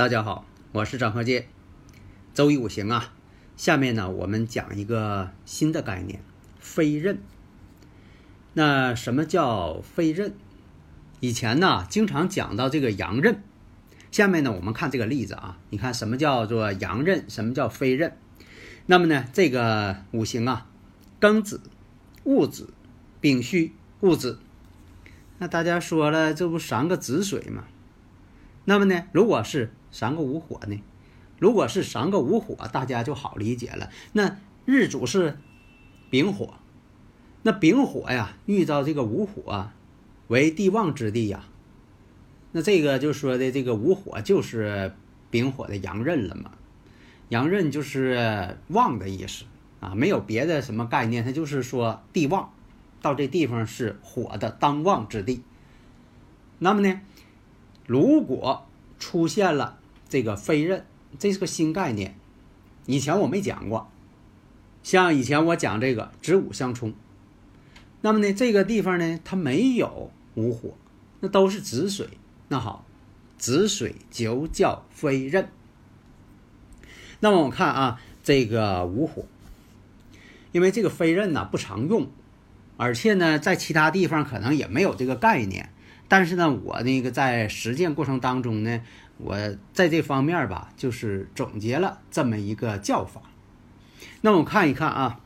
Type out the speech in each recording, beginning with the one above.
大家好，我是张鹤剑。周易五行啊，下面呢我们讲一个新的概念——飞刃。那什么叫飞刃？以前呢经常讲到这个阳刃。下面呢我们看这个例子啊，你看什么叫做阳刃，什么叫飞刃？那么呢这个五行啊，庚子、戊子、丙戌、戊子。那大家说了，这不三个子水吗？那么呢，如果是三个五火呢？如果是三个五火，大家就好理解了。那日主是丙火，那丙火呀遇到这个五火，为地旺之地呀。那这个就说的这个五火就是丙火的阳刃了嘛。阳刃就是旺的意思啊，没有别的什么概念，它就是说地旺，到这地方是火的当旺之地。那么呢，如果出现了这个飞刃，这是个新概念，以前我没讲过。像以前我讲这个子午相冲，那么呢，这个地方呢，它没有午火，那都是子水。那好，子水就叫飞刃。那么我看啊，这个午火，因为这个飞刃呢不常用，而且呢，在其他地方可能也没有这个概念。但是呢，我那个在实践过程当中呢，我在这方面吧，就是总结了这么一个叫法。那我看一看啊，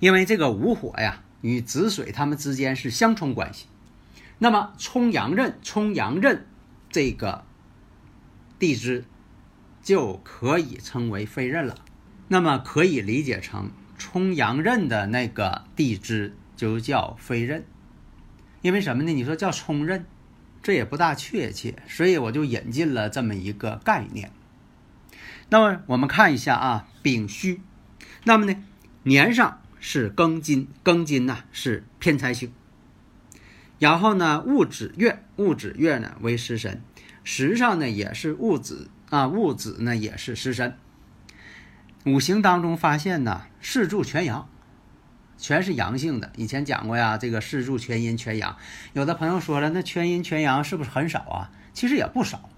因为这个午火呀与子水它们之间是相冲关系，那么冲阳刃，冲阳刃这个地支就可以称为飞刃了。那么可以理解成冲阳刃的那个地支就叫飞刃。因为什么呢？你说叫冲刃，这也不大确切，所以我就引进了这么一个概念。那么我们看一下啊，丙戌，那么呢，年上是庚金，庚金呢是偏财星。然后呢，戊子月，戊子月呢为食神，时上呢也是戊子啊，戊子呢也是食神。五行当中发现呢，四柱全阳。全是阳性的，以前讲过呀，这个四柱全阴全阳。有的朋友说了，那全阴全阳是不是很少啊？其实也不少，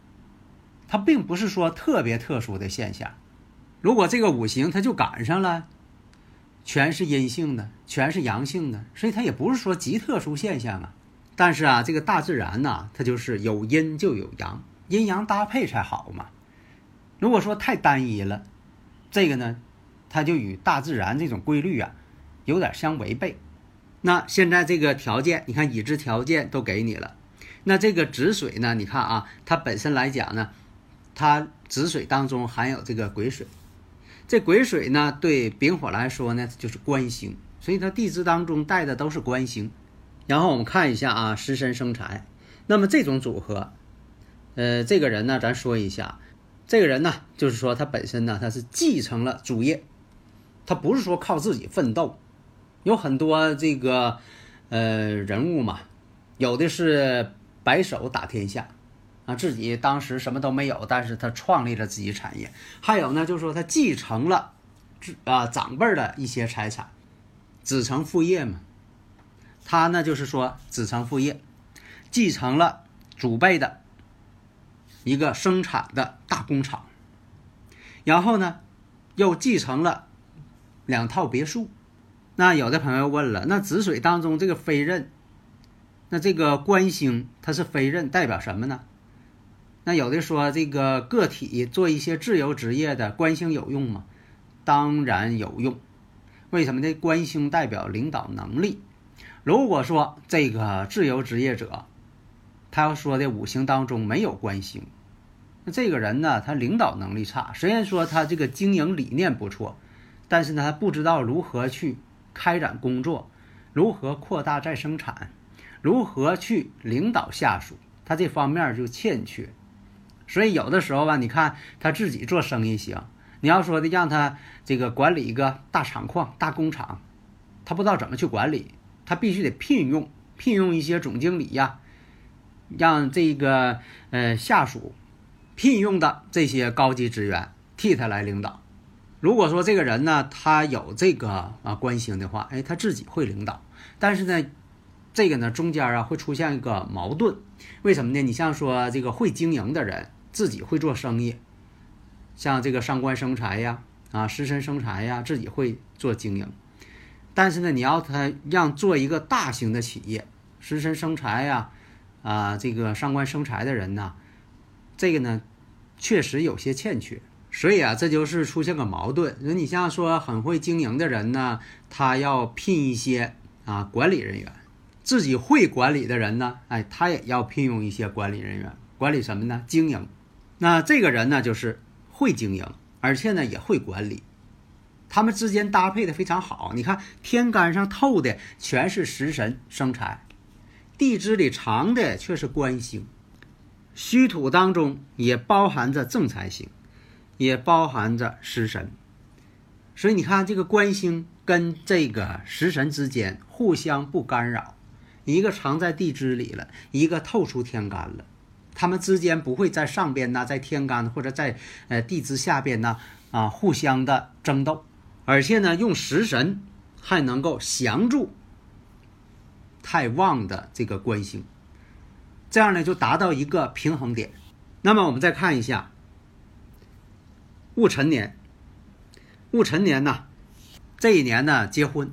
它并不是说特别特殊的现象。如果这个五行它就赶上了，全是阴性的，全是阳性的，所以它也不是说极特殊现象啊。但是啊，这个大自然呐，它就是有阴就有阳，阴阳搭配才好嘛。如果说太单一了，这个呢，它就与大自然这种规律啊。有点相违背，那现在这个条件，你看已知条件都给你了，那这个子水呢？你看啊，它本身来讲呢，它子水当中含有这个癸水，这癸水呢对丙火来说呢就是官星，所以它地支当中带的都是官星。然后我们看一下啊，食神生财，那么这种组合，呃，这个人呢，咱说一下，这个人呢，就是说他本身呢他是继承了主业，他不是说靠自己奋斗。有很多这个，呃，人物嘛，有的是白手打天下，啊，自己当时什么都没有，但是他创立了自己产业；还有呢，就是说他继承了，啊，长辈的一些财产，子承父业嘛。他呢，就是说子承父业，继承了祖辈的一个生产的大工厂，然后呢，又继承了两套别墅。那有的朋友问了，那子水当中这个飞刃，那这个官星它是飞刃，代表什么呢？那有的说这个个体做一些自由职业的官星有用吗？当然有用。为什么呢？官星代表领导能力。如果说这个自由职业者，他要说的五行当中没有官星，那这个人呢，他领导能力差，虽然说他这个经营理念不错，但是呢，他不知道如何去开展工作，如何扩大再生产，如何去领导下属，他这方面就欠缺。所以有的时候吧，你看他自己做生意行，你要说的让他这个管理一个大厂矿、大工厂，他不知道怎么去管理，他必须得聘用聘用一些总经理呀，让这个呃下属。聘用的这些高级职员替他来领导。如果说这个人呢，他有这个啊官星的话，哎，他自己会领导。但是呢，这个呢中间啊会出现一个矛盾。为什么呢？你像说这个会经营的人，自己会做生意，像这个上官生财呀，啊食神生财呀，自己会做经营。但是呢，你要他让做一个大型的企业，食神生财呀，啊这个上官生财的人呢？这个呢，确实有些欠缺，所以啊，这就是出现个矛盾。那你像说很会经营的人呢，他要聘一些啊管理人员；自己会管理的人呢，哎，他也要聘用一些管理人员，管理什么呢？经营。那这个人呢，就是会经营，而且呢也会管理，他们之间搭配的非常好。你看天干上透的全是食神生财，地支里藏的却是官星。虚土当中也包含着正财星，也包含着食神，所以你看这个官星跟这个食神之间互相不干扰，一个藏在地支里了，一个透出天干了，他们之间不会在上边呢，在天干或者在呃地支下边呢啊互相的争斗，而且呢用食神还能够降住太旺的这个官星。这样呢，就达到一个平衡点。那么我们再看一下戊辰年，戊辰年呢，这一年呢结婚。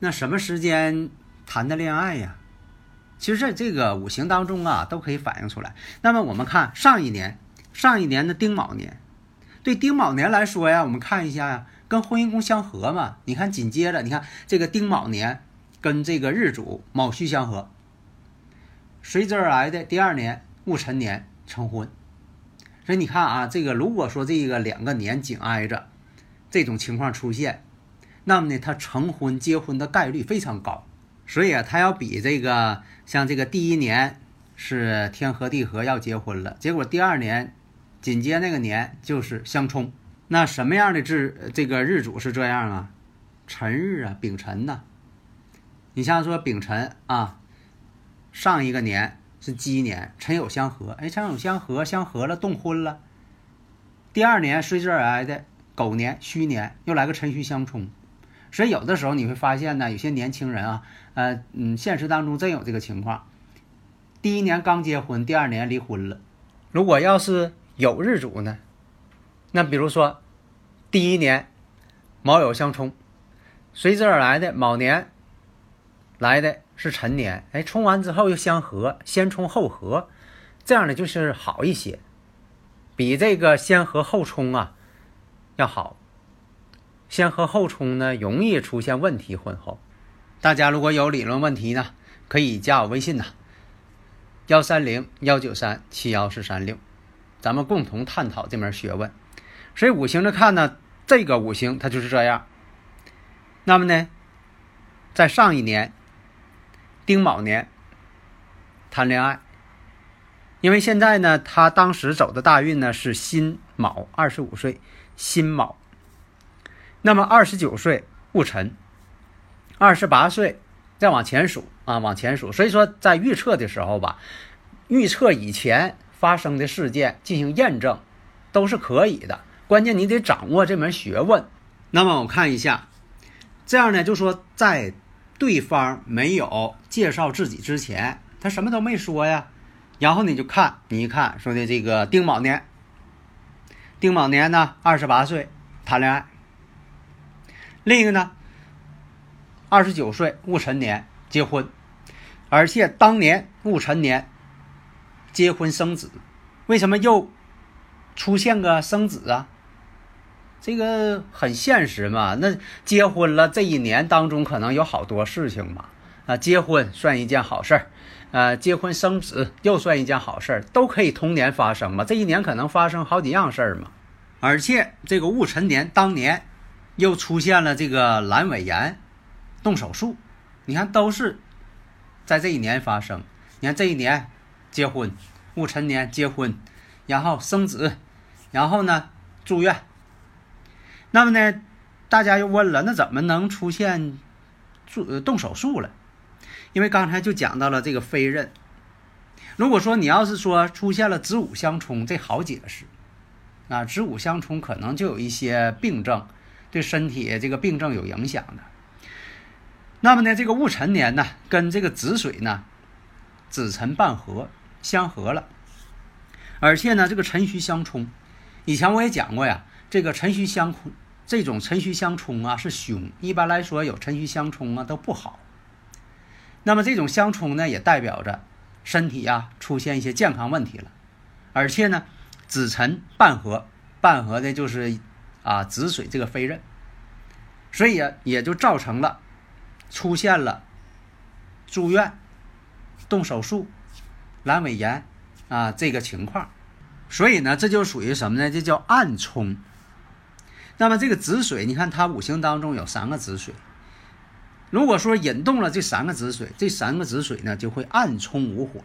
那什么时间谈的恋爱呀？其实在这个五行当中啊，都可以反映出来。那么我们看上一年，上一年的丁卯年，对丁卯年来说呀，我们看一下呀，跟婚姻宫相合嘛。你看紧接着，你看这个丁卯年跟这个日主卯戌相合。随之而来的第二年戊辰年成婚，所以你看啊，这个如果说这个两个年紧挨着，这种情况出现，那么呢，他成婚结婚的概率非常高。所以啊，他要比这个像这个第一年是天合地合要结婚了，结果第二年紧接那个年就是相冲。那什么样的日这个日主是这样啊？辰日啊，丙辰呐。你像说丙辰啊。上一个年是鸡年，辰酉相合，哎，辰酉相合，相合了，动婚了。第二年随之而来的狗年，戌年又来个辰戌相冲，所以有的时候你会发现呢，有些年轻人啊，呃，嗯，现实当中真有这个情况。第一年刚结婚，第二年离婚了。如果要是有日主呢，那比如说第一年卯酉相冲，随之而来的卯年来的。是辰年，哎，冲完之后又相合，先冲后合，这样的就是好一些，比这个先合后冲啊要好。先合后冲呢，容易出现问题。婚后，大家如果有理论问题呢，可以加我微信呐，幺三零幺九三七幺四三六，咱们共同探讨这门学问。所以五行的看呢，这个五行它就是这样。那么呢，在上一年。丁卯年谈恋爱，因为现在呢，他当时走的大运呢是辛卯，二十五岁辛卯，那么二十九岁戊辰，二十八岁再往前数啊，往前数。所以说，在预测的时候吧，预测以前发生的事件进行验证都是可以的，关键你得掌握这门学问。那么我看一下，这样呢，就说在。对方没有介绍自己之前，他什么都没说呀。然后你就看，你一看说的这个丁卯年，丁卯年呢，二十八岁谈恋爱。另一个呢，二十九岁戊辰年结婚，而且当年戊辰年结婚生子，为什么又出现个生子啊？这个很现实嘛？那结婚了这一年当中，可能有好多事情嘛。啊，结婚算一件好事儿，呃，结婚生子又算一件好事儿，都可以同年发生嘛。这一年可能发生好几样事儿嘛。而且这个戊辰年当年又出现了这个阑尾炎，动手术，你看都是在这一年发生。你看这一年结婚，戊辰年结婚，然后生子，然后呢住院。那么呢，大家又问了，那怎么能出现做动手术了？因为刚才就讲到了这个飞刃。如果说你要是说出现了子午相冲，这好解释。啊，子午相冲可能就有一些病症，对身体这个病症有影响的。那么呢，这个戊辰年呢，跟这个子水呢，子辰半合相合了，而且呢，这个辰戌相冲。以前我也讲过呀，这个辰戌相冲，这种辰戌相冲啊是凶，一般来说有辰戌相冲啊都不好。那么这种相冲呢，也代表着身体呀出现一些健康问题了，而且呢。子辰半合，半合的就是啊子水这个飞刃，所以啊也就造成了出现了住院、动手术、阑尾炎啊这个情况，所以呢这就属于什么呢？这叫暗冲。那么这个子水，你看它五行当中有三个子水，如果说引动了这三个子水，这三个子水呢就会暗冲无火。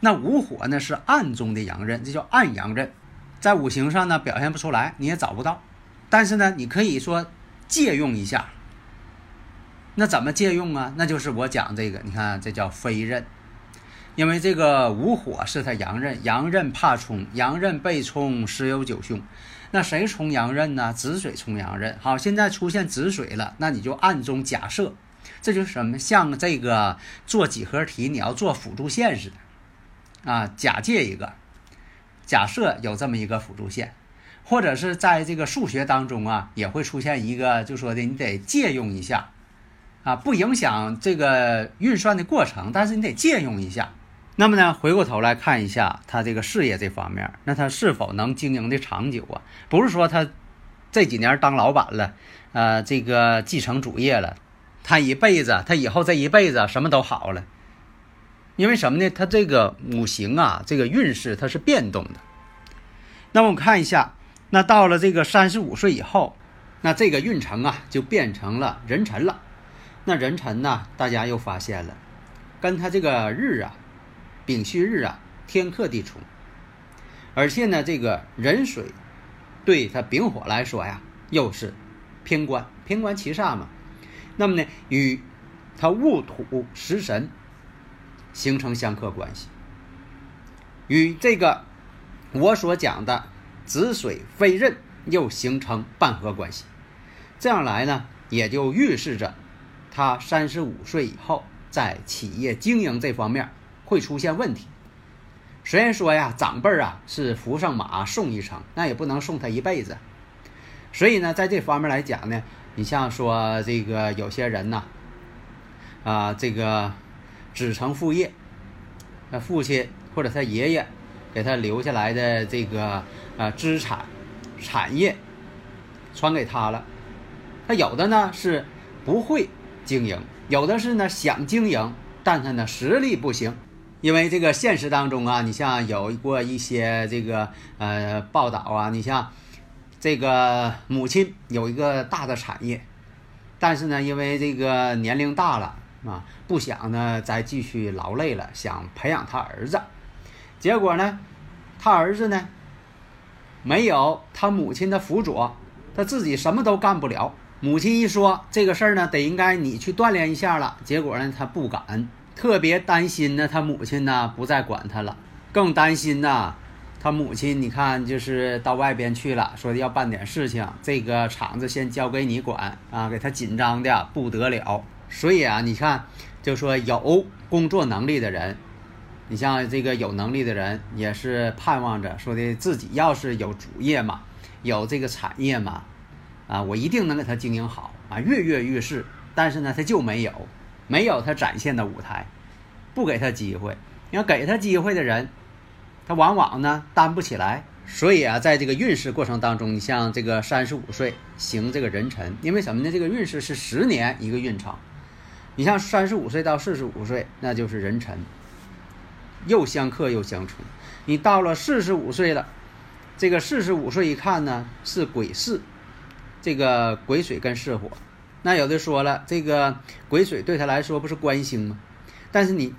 那无火呢是暗中的阳刃，这叫暗阳刃，在五行上呢表现不出来，你也找不到。但是呢，你可以说借用一下。那怎么借用啊？那就是我讲这个，你看这叫飞刃，因为这个无火是它阳刃，阳刃怕冲，阳刃被冲十有九凶。那谁冲阳刃呢？子水冲阳刃。好，现在出现子水了，那你就暗中假设，这就是什么？像这个做几何题，你要做辅助线似的。啊，假借一个，假设有这么一个辅助线，或者是在这个数学当中啊，也会出现一个，就说的你得借用一下，啊，不影响这个运算的过程，但是你得借用一下。那么呢，回过头来看一下他这个事业这方面，那他是否能经营的长久啊？不是说他这几年当老板了，呃，这个继承主业了，他一辈子，他以后这一辈子什么都好了。因为什么呢？他这个五行啊，这个运势它是变动的。那么我们看一下，那到了这个三十五岁以后，那这个运程啊就变成了壬辰了。那壬辰呢，大家又发现了，跟他这个日啊，丙戌日啊，天克地冲，而且呢，这个壬水对他丙火来说呀，又是偏官，偏官七煞嘛。那么呢，与他戊土食神。形成相克关系，与这个我所讲的子水飞刃又形成半合关系，这样来呢，也就预示着他三十五岁以后在企业经营这方面会出现问题。虽然说呀，长辈儿啊是扶上马送一程，那也不能送他一辈子。所以呢，在这方面来讲呢，你像说这个有些人呢，啊，这个。子承父业，那父亲或者他爷爷给他留下来的这个呃资产产业传给他了。他有的呢是不会经营，有的是呢想经营，但他呢实力不行。因为这个现实当中啊，你像有过一些这个呃报道啊，你像这个母亲有一个大的产业，但是呢因为这个年龄大了。啊，不想呢再继续劳累了，想培养他儿子，结果呢，他儿子呢，没有他母亲的辅佐，他自己什么都干不了。母亲一说这个事儿呢，得应该你去锻炼一下了。结果呢，他不敢，特别担心呢，他母亲呢不再管他了，更担心呢，他母亲你看就是到外边去了，说的要办点事情，这个厂子先交给你管啊，给他紧张的不得了。所以啊，你看，就说有工作能力的人，你像这个有能力的人，也是盼望着说的自己要是有主业嘛，有这个产业嘛，啊，我一定能给他经营好啊，跃跃欲试。但是呢，他就没有，没有他展现的舞台，不给他机会。你要给他机会的人，他往往呢担不起来。所以啊，在这个运势过程当中，你像这个三十五岁行这个壬辰，因为什么呢？这个运势是十年一个运程。你像三十五岁到四十五岁，那就是壬辰，又相克又相冲。你到了四十五岁了，这个四十五岁一看呢是癸巳，这个癸水跟巳火。那有的说了，这个癸水对他来说不是官星吗？但是你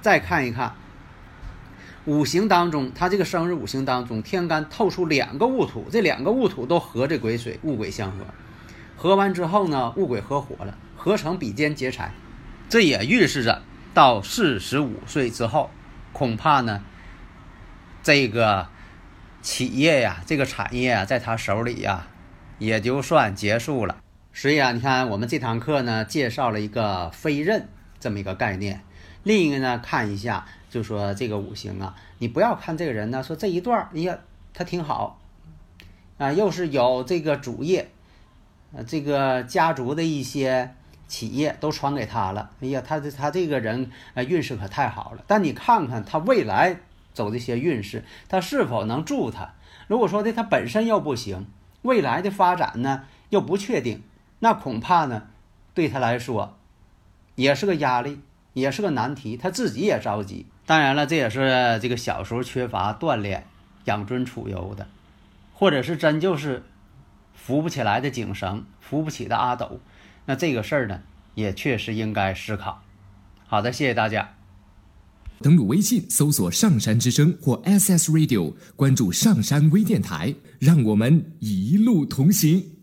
再看一看五行当中，他这个生日五行当中，天干透出两个戊土，这两个戊土都合这癸水，戊癸相合。合完之后呢，戊癸合火了，合成比肩劫财，这也预示着到四十五岁之后，恐怕呢，这个企业呀，这个产业啊，在他手里呀，也就算结束了。所以啊，你看我们这堂课呢，介绍了一个飞刃这么一个概念。另一个呢，看一下，就说这个五行啊，你不要看这个人呢，说这一段，哎呀，他挺好，啊，又是有这个主业，呃，这个家族的一些企业都传给他了，哎呀，他这他这个人啊，运势可太好了。但你看看他未来走这些运势，他是否能助他？如果说的他本身又不行，未来的发展呢又不确定。那恐怕呢，对他来说，也是个压力，也是个难题，他自己也着急。当然了，这也是这个小时候缺乏锻炼、养尊处优的，或者是真就是扶不起来的井绳，扶不起的阿斗。那这个事儿呢，也确实应该思考。好的，谢谢大家。登录微信搜索“上山之声”或 SS Radio，关注上山微电台，让我们一路同行。